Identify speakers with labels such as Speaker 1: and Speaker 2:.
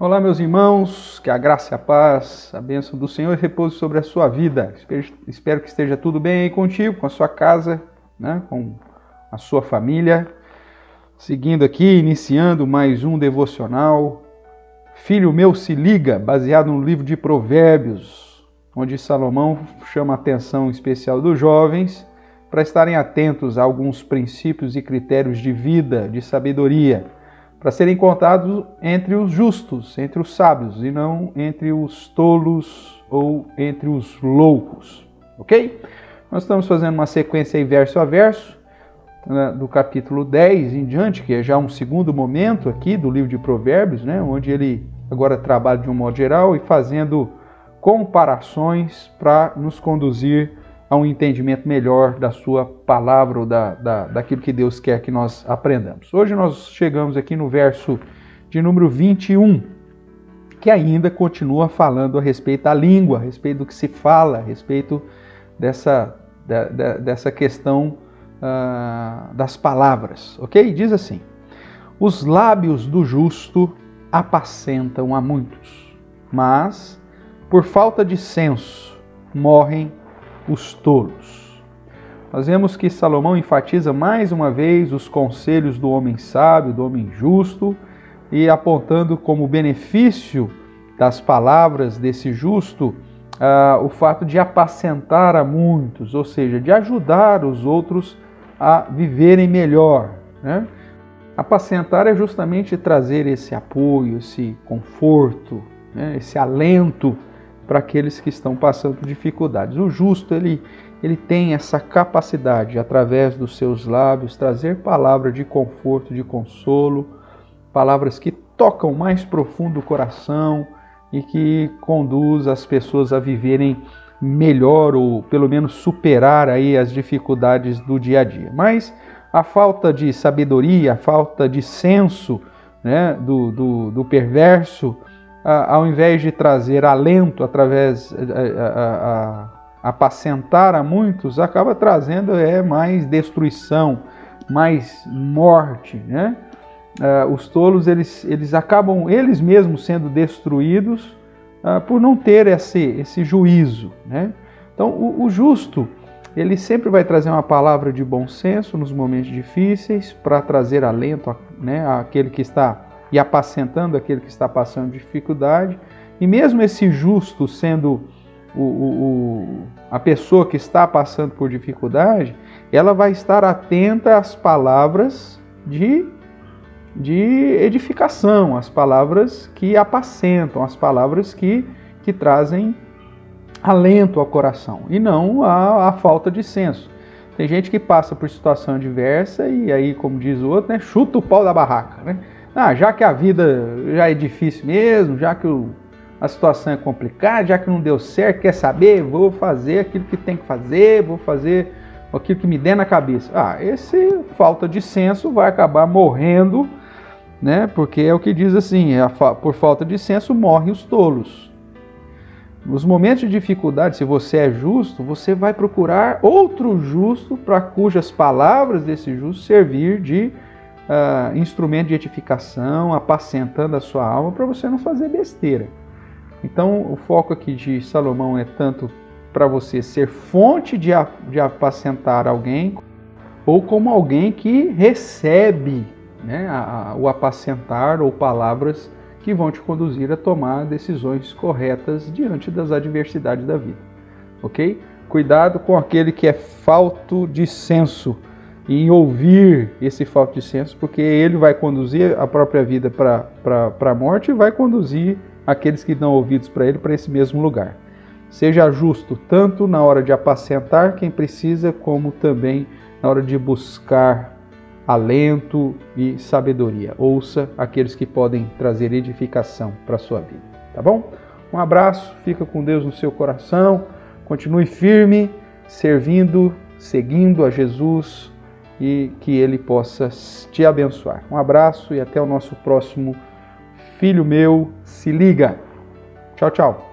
Speaker 1: Olá, meus irmãos, que a graça a paz, a bênção do Senhor repouse sobre a sua vida. Espero que esteja tudo bem aí contigo, com a sua casa, né? com a sua família. Seguindo aqui, iniciando mais um devocional. Filho meu, se liga, baseado no livro de Provérbios, onde Salomão chama a atenção especial dos jovens para estarem atentos a alguns princípios e critérios de vida, de sabedoria para serem contados entre os justos, entre os sábios, e não entre os tolos ou entre os loucos. Ok? Nós estamos fazendo uma sequência aí verso a verso, né, do capítulo 10 em diante, que é já um segundo momento aqui do livro de Provérbios, né, onde ele agora trabalha de um modo geral e fazendo comparações para nos conduzir a um entendimento melhor da sua palavra ou da, da, daquilo que Deus quer que nós aprendamos. Hoje nós chegamos aqui no verso de número 21, que ainda continua falando a respeito da língua, a respeito do que se fala, a respeito dessa, da, da, dessa questão uh, das palavras, ok? Diz assim: Os lábios do justo apacentam a muitos, mas por falta de senso morrem os tolos. Nós vemos que Salomão enfatiza mais uma vez os conselhos do homem sábio, do homem justo, e apontando como benefício das palavras desse justo uh, o fato de apacentar a muitos, ou seja, de ajudar os outros a viverem melhor. Né? Apacentar é justamente trazer esse apoio, esse conforto, né? esse alento para aqueles que estão passando dificuldades. O justo, ele, ele tem essa capacidade, através dos seus lábios, trazer palavras de conforto, de consolo, palavras que tocam mais profundo o coração e que conduz as pessoas a viverem melhor ou pelo menos superar aí as dificuldades do dia a dia. Mas a falta de sabedoria, a falta de senso né, do, do, do perverso, ao invés de trazer alento através a, a, apacentar a muitos, acaba trazendo é mais destruição, mais morte, né? Uh, os tolos eles, eles acabam eles mesmos sendo destruídos uh, por não ter esse, esse juízo. Né? Então, o, o, justo ele sempre vai trazer uma palavra de bom senso nos momentos difíceis para trazer alento né, àquele que está e apacentando aquele que está passando dificuldade. E mesmo esse justo sendo o, o, a pessoa que está passando por dificuldade, ela vai estar atenta às palavras de, de edificação, às palavras que apacentam, às palavras que, que trazem alento ao coração, e não a falta de senso. Tem gente que passa por situação adversa e aí, como diz o outro, né, chuta o pau da barraca, né? Ah, já que a vida já é difícil mesmo, já que o, a situação é complicada, já que não deu certo, quer saber? Vou fazer aquilo que tem que fazer, vou fazer aquilo que me der na cabeça. Ah, esse falta de senso vai acabar morrendo, né? Porque é o que diz assim: é por falta de senso morrem os tolos. Nos momentos de dificuldade, se você é justo, você vai procurar outro justo para cujas palavras desse justo servir de uh, instrumento de edificação, apacentando a sua alma, para você não fazer besteira. Então, o foco aqui de Salomão é tanto para você ser fonte de, de apacentar alguém, ou como alguém que recebe né, a, a, o apacentar ou palavras que vão te conduzir a tomar decisões corretas diante das adversidades da vida. Ok? Cuidado com aquele que é falto de senso em ouvir esse falta de senso, porque ele vai conduzir a própria vida para a morte e vai conduzir aqueles que dão ouvidos para ele para esse mesmo lugar. Seja justo tanto na hora de apacentar quem precisa, como também na hora de buscar alento e sabedoria. Ouça aqueles que podem trazer edificação para a sua vida. Tá bom? Um abraço, fica com Deus no seu coração, continue firme, servindo, seguindo a Jesus e que Ele possa te abençoar. Um abraço e até o nosso próximo Filho Meu Se Liga. Tchau, tchau.